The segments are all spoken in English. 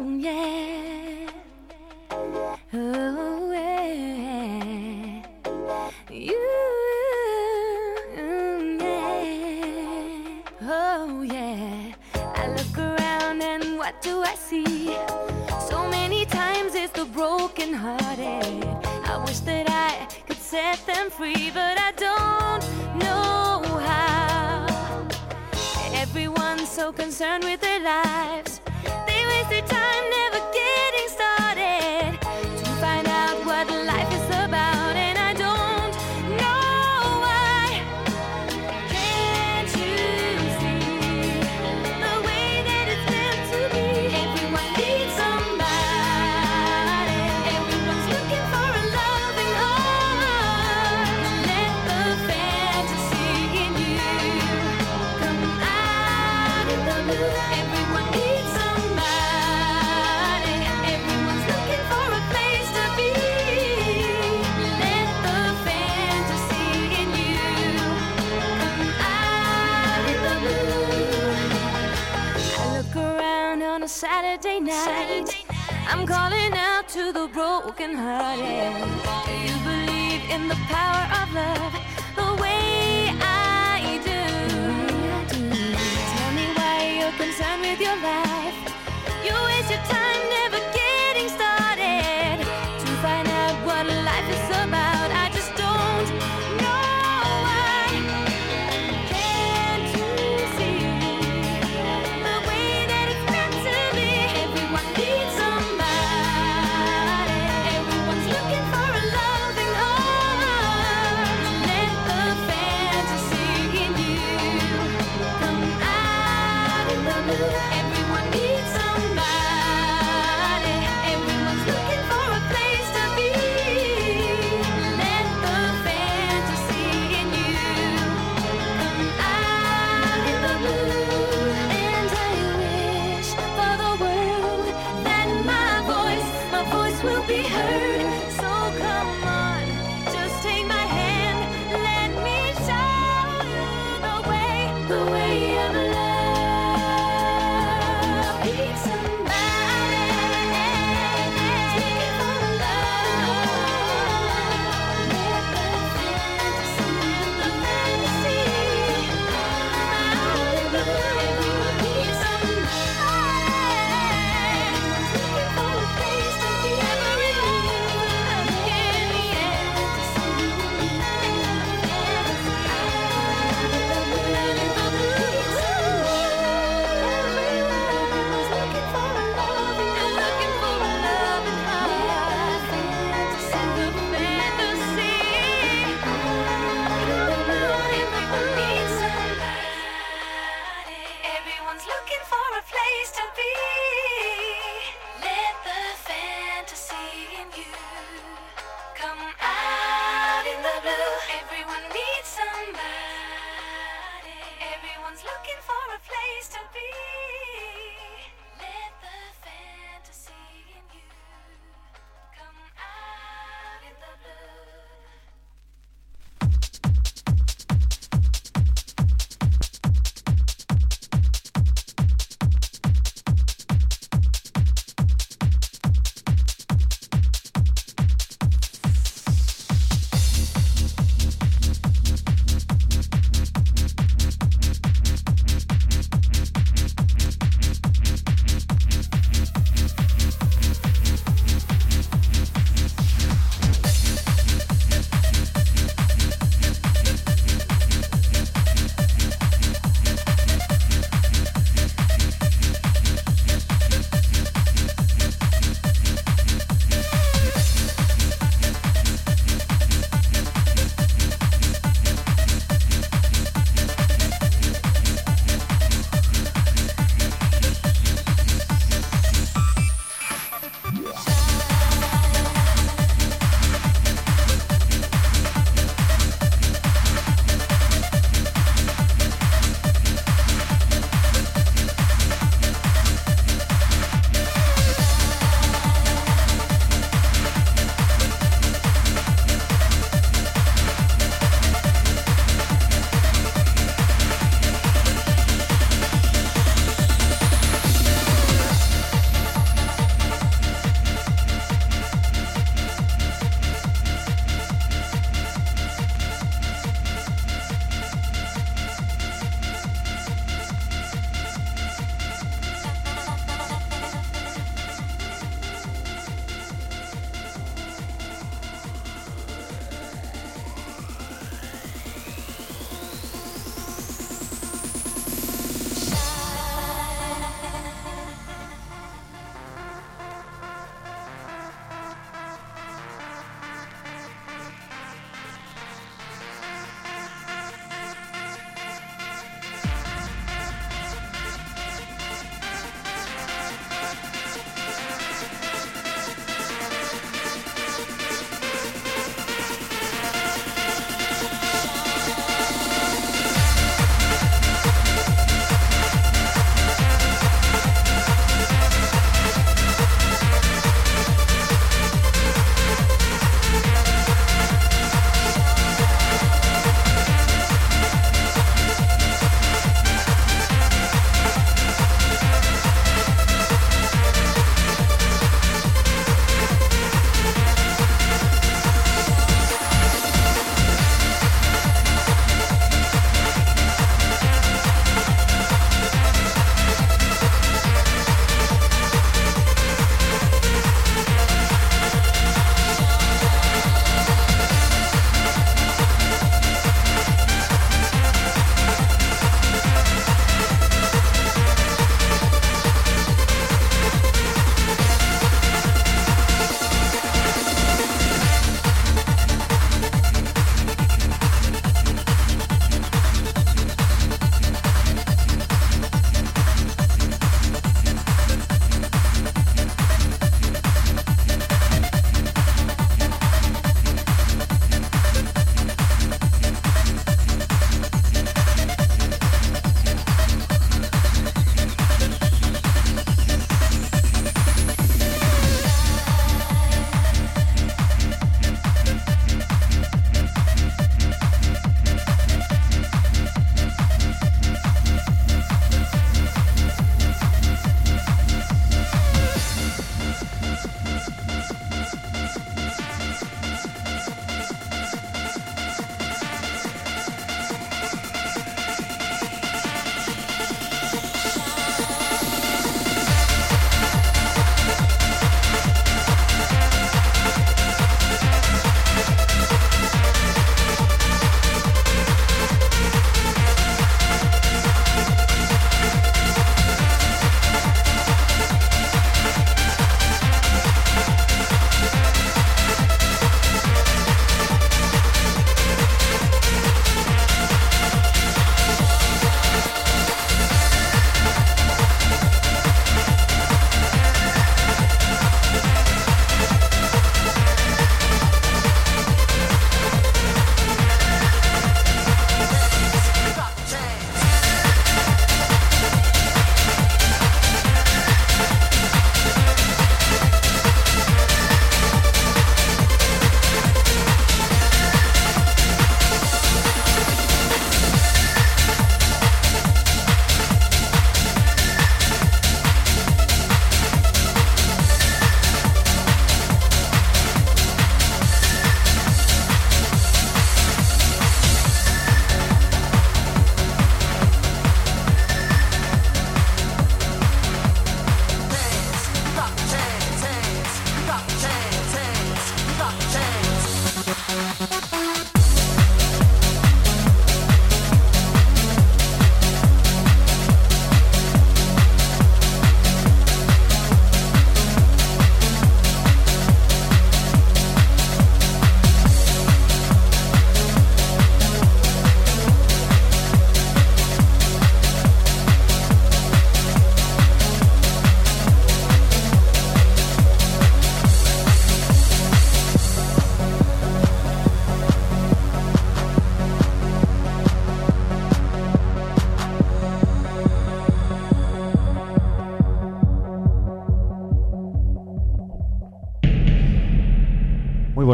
Oh yeah. Oh yeah. You. Oh yeah. I look around and what do I see? So many times it's the broken hearted. I wish that I could set them free, but I don't know how. Everyone's so concerned with their lives the time never broken hearted. Do you believe in the power of love the way I do? Tell me why you're concerned with your life.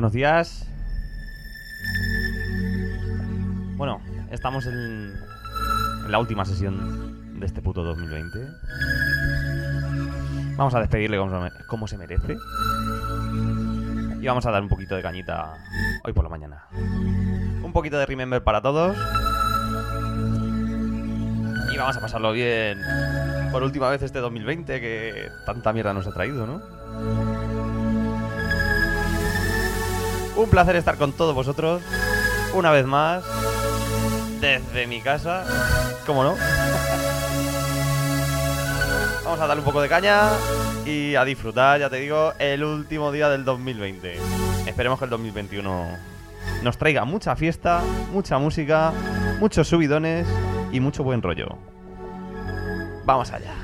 Buenos días. Bueno, estamos en, la última sesión de este puto 2020. Vamos a despedirle como, como se merece. Y vamos a dar un poquito de cañita hoy por la mañana. Un poquito de Remember para todos. Y vamos a pasarlo bien por última vez este 2020 que tanta mierda nos ha traído, ¿no? Un placer estar con todos vosotros. Una vez más. Desde mi casa. ¿Cómo no? Vamos a darle un poco de caña y a disfrutar, ya te digo, el último día del 2020. Esperemos que el 2021 nos traiga mucha fiesta, mucha música, muchos subidones y mucho buen rollo. Vamos allá.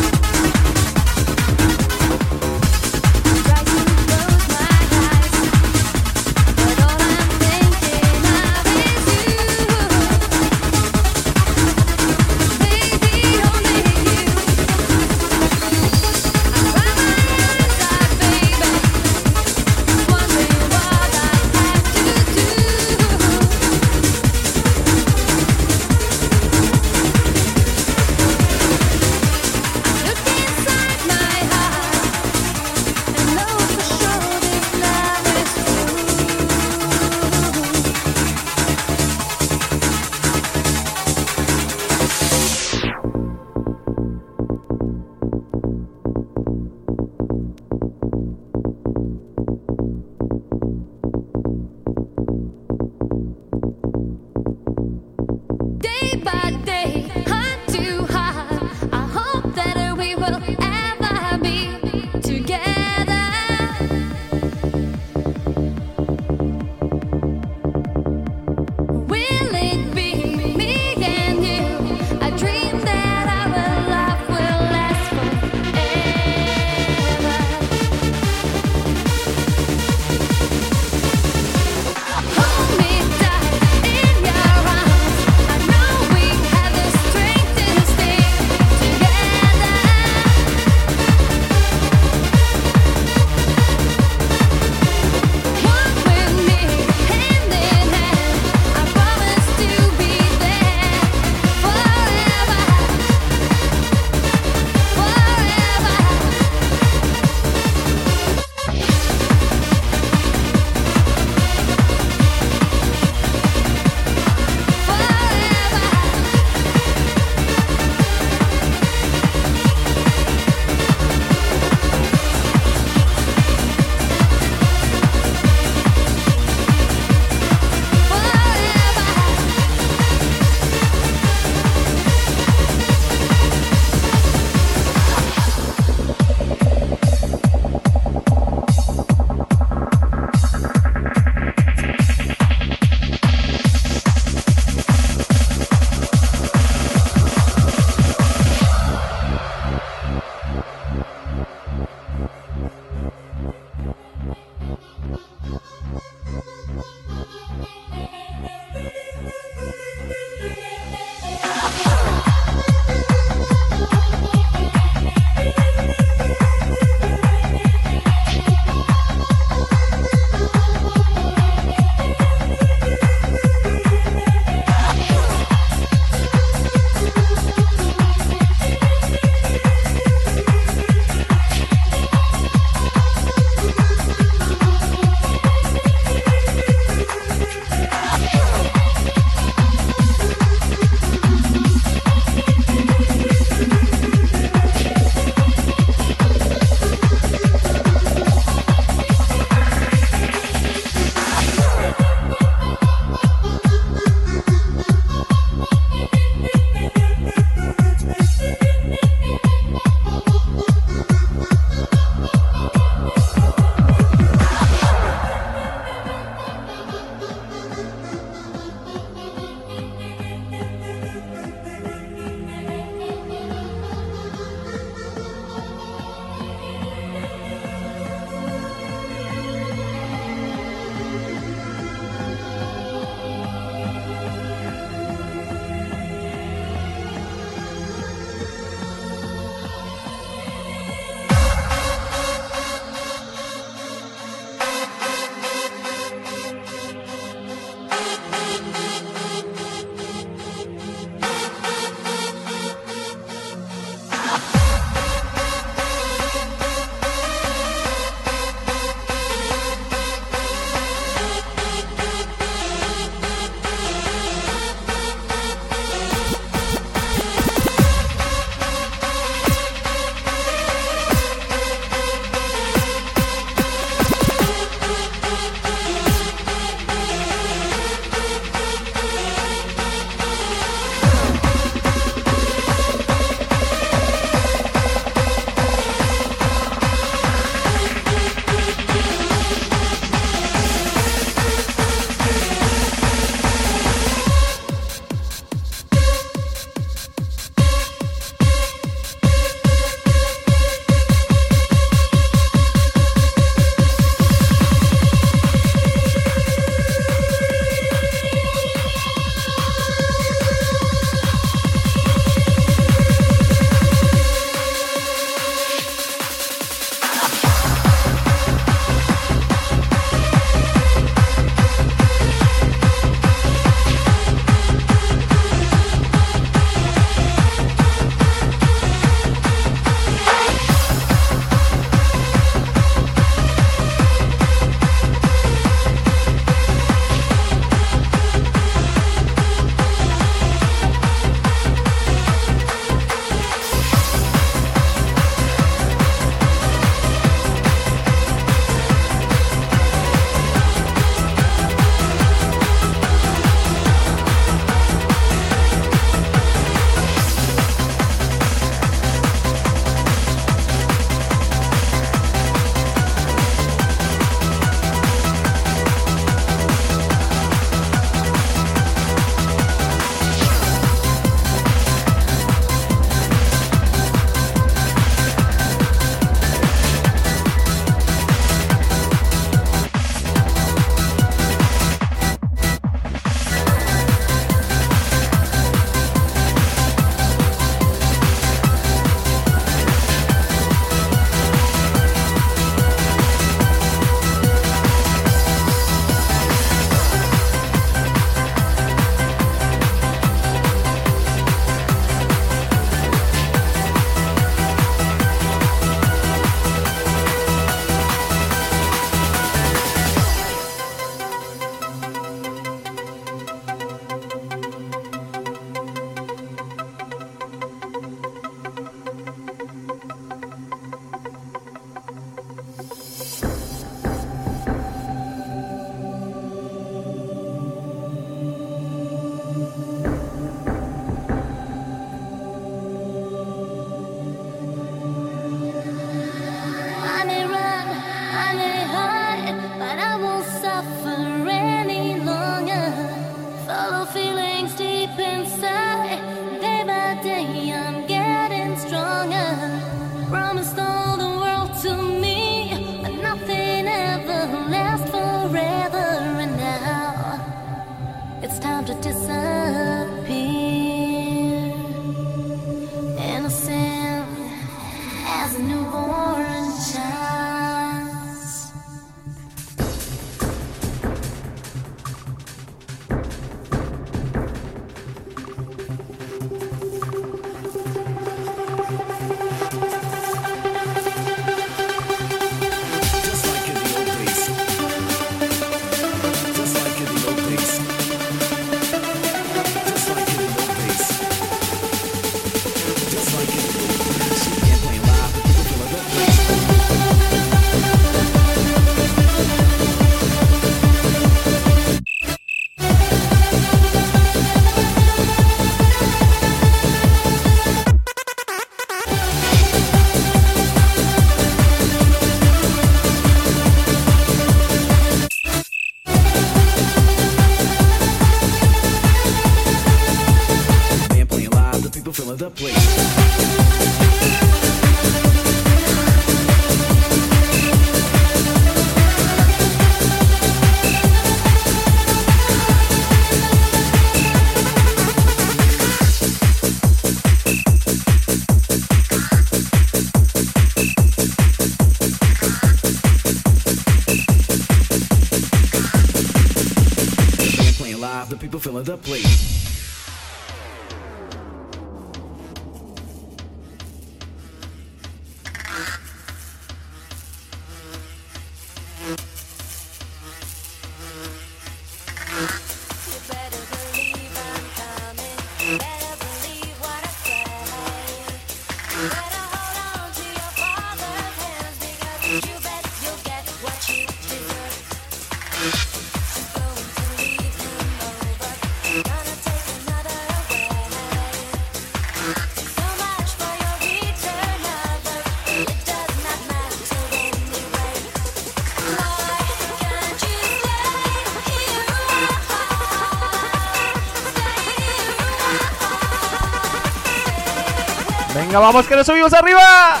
Vamos que nos subimos arriba.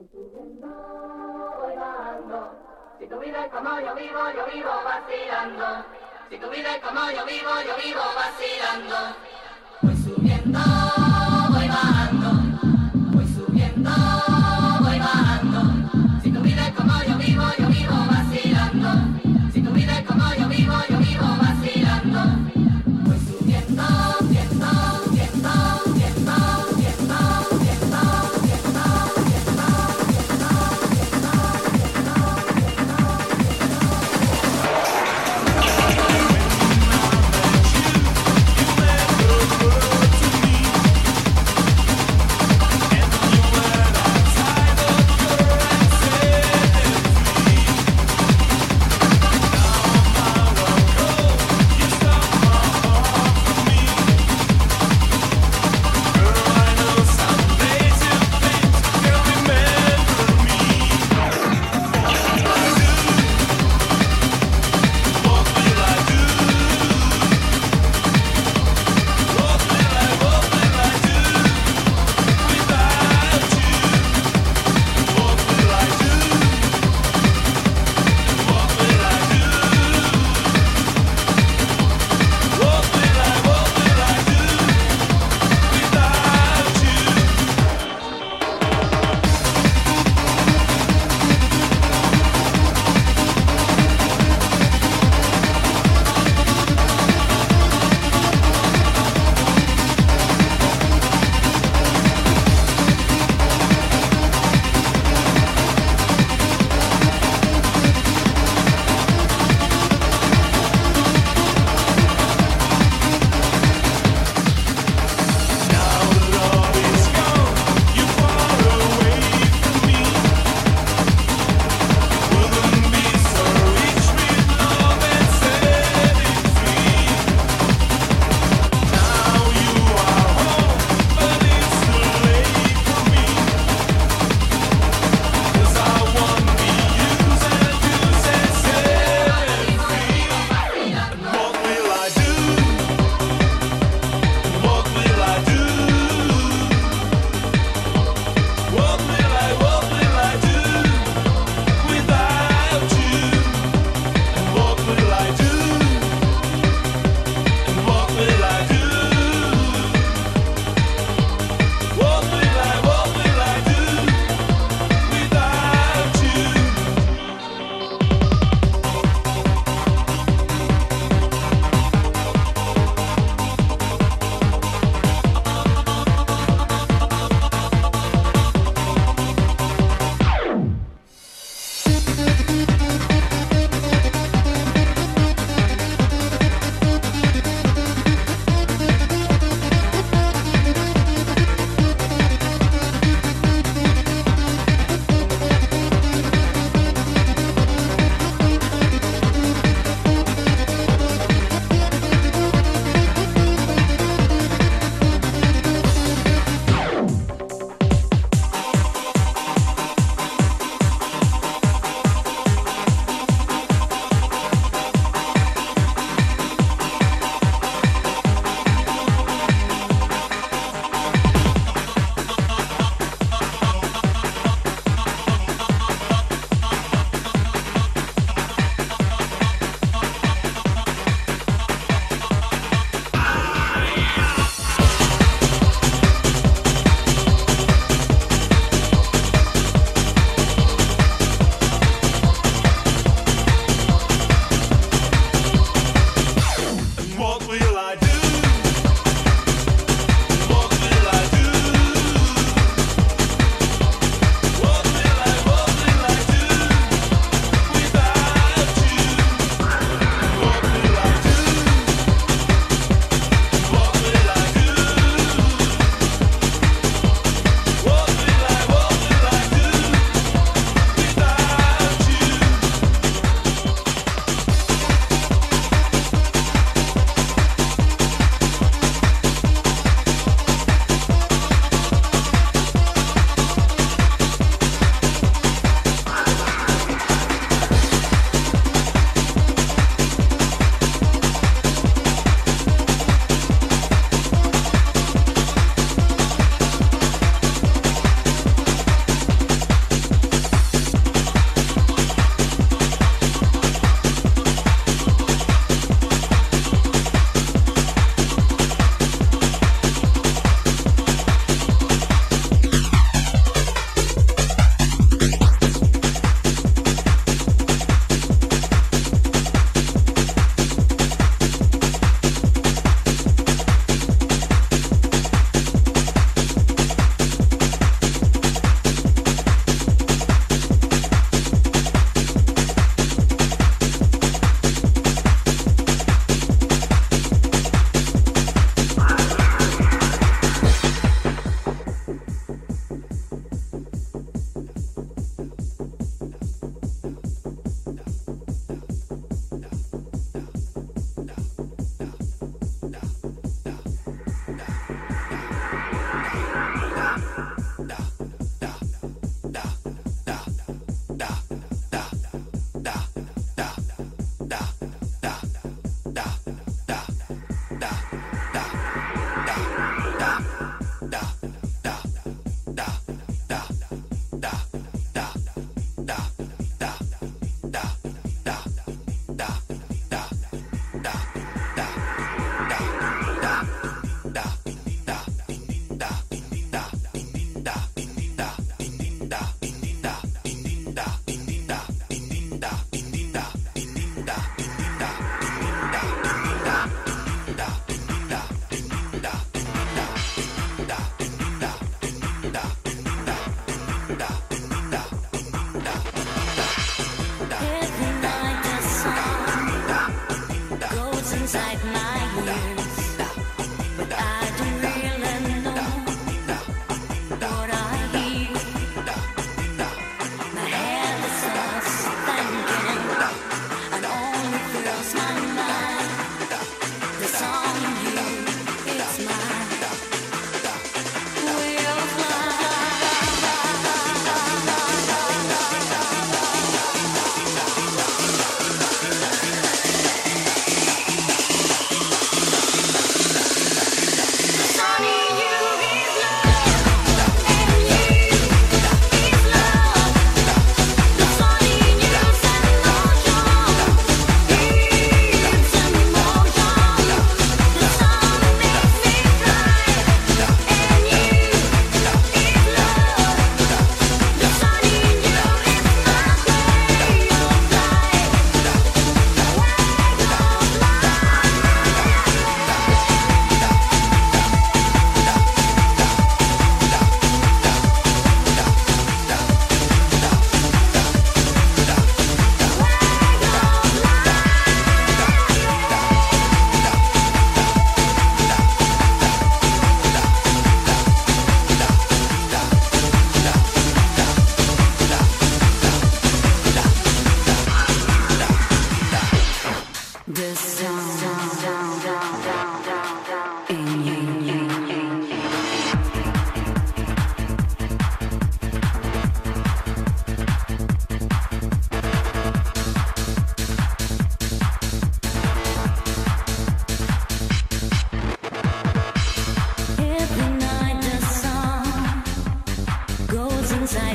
Si tu vida es como yo vivo, yo vivo vacilando. Si tu vida es como yo vivo, yo vivo vacilando. Voy subiendo,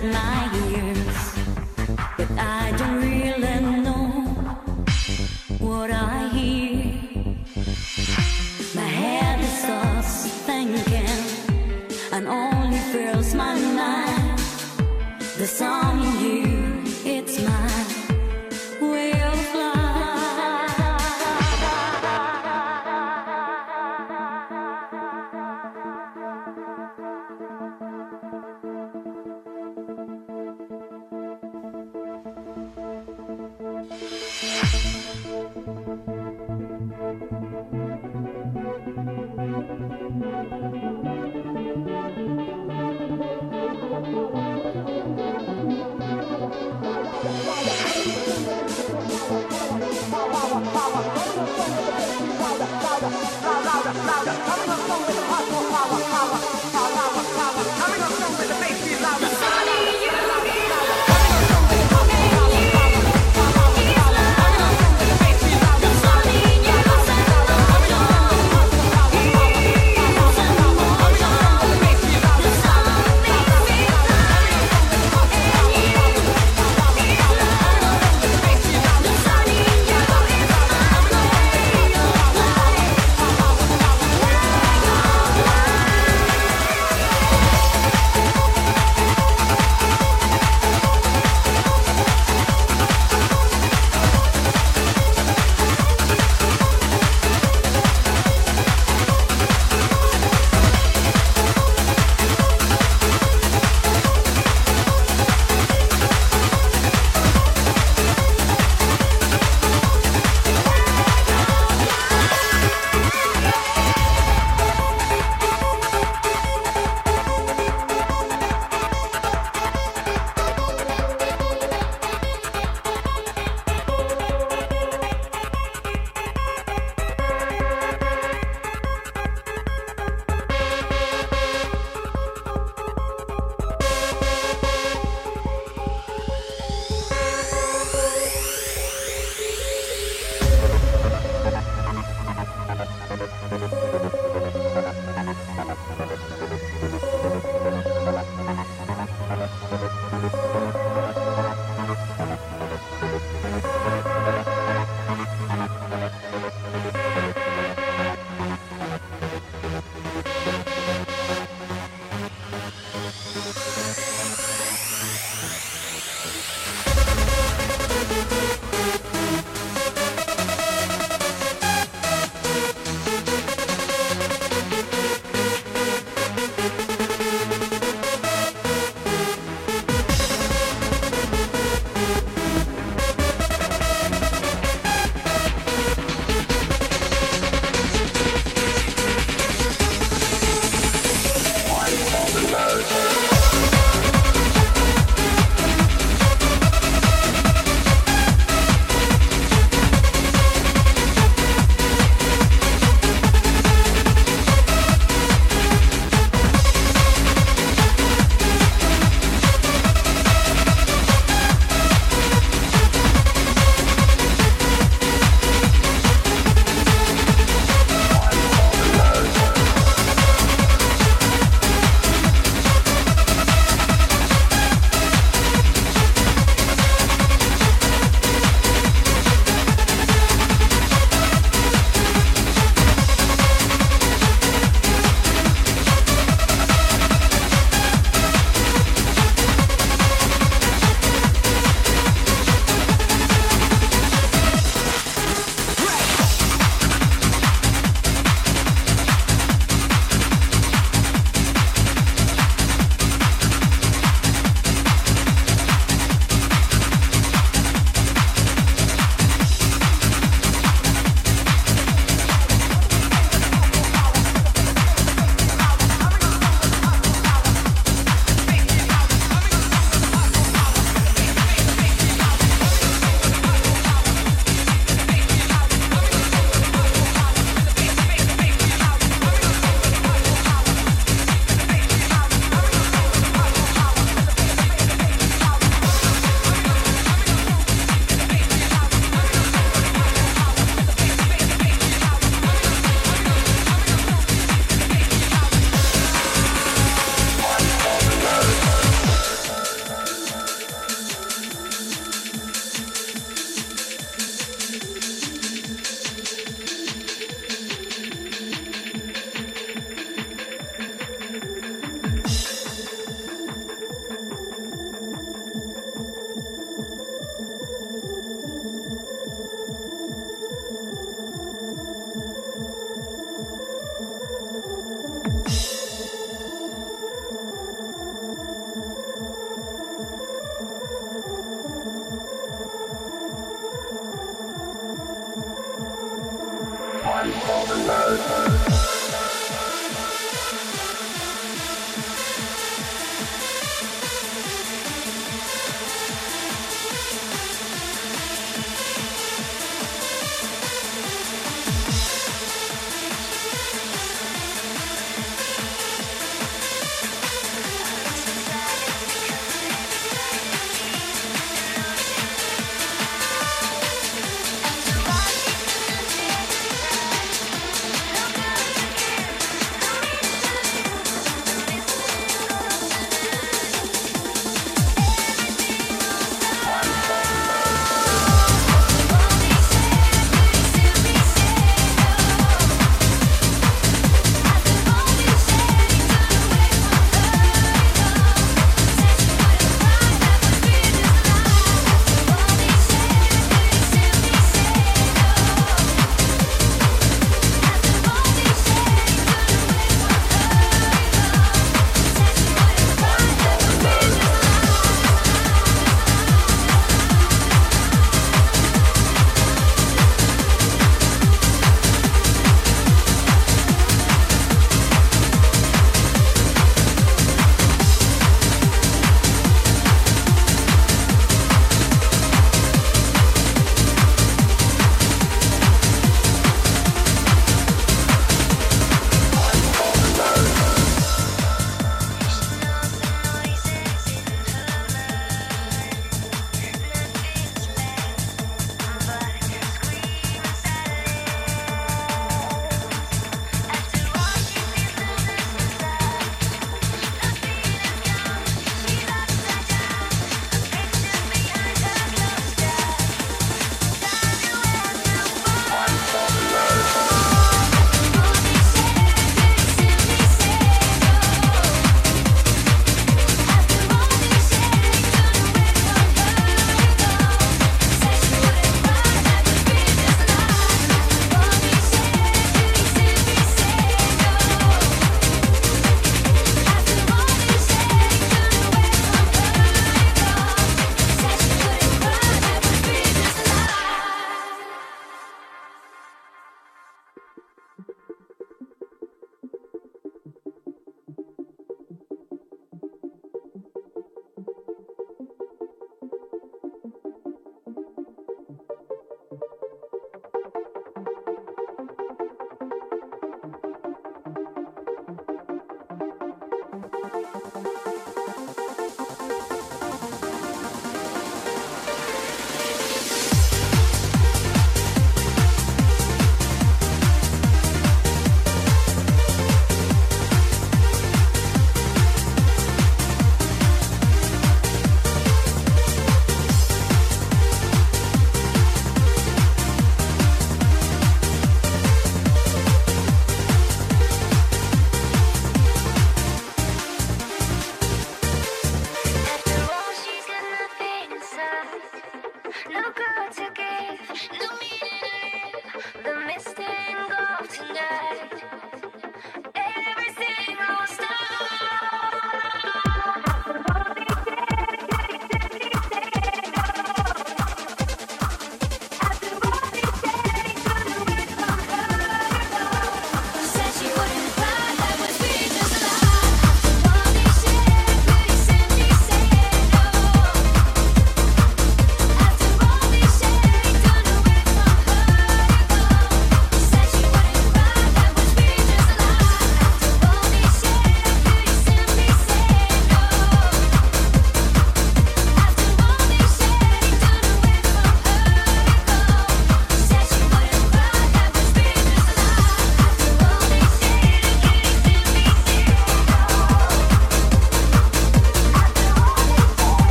Coming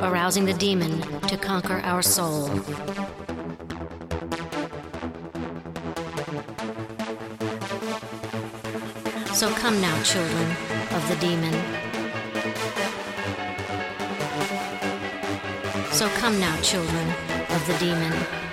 arousing the demon to conquer our soul. So come now, children of the demon. So come now, children of the demon.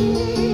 Música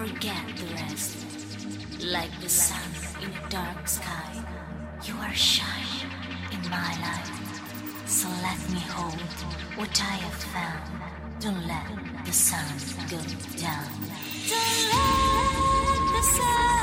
forget the rest. Like the sun in a dark sky, you are shining in my life. So let me hold what I have found. Don't let the sun go down. Don't let the sun,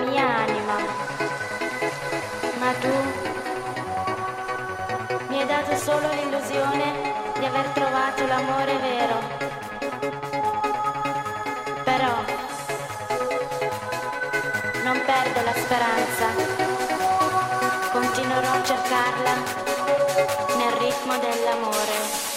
mia anima, ma tu mi hai dato solo l'illusione di aver trovato l'amore vero. Però non perdo la speranza, continuerò a cercarla nel ritmo dell'amore.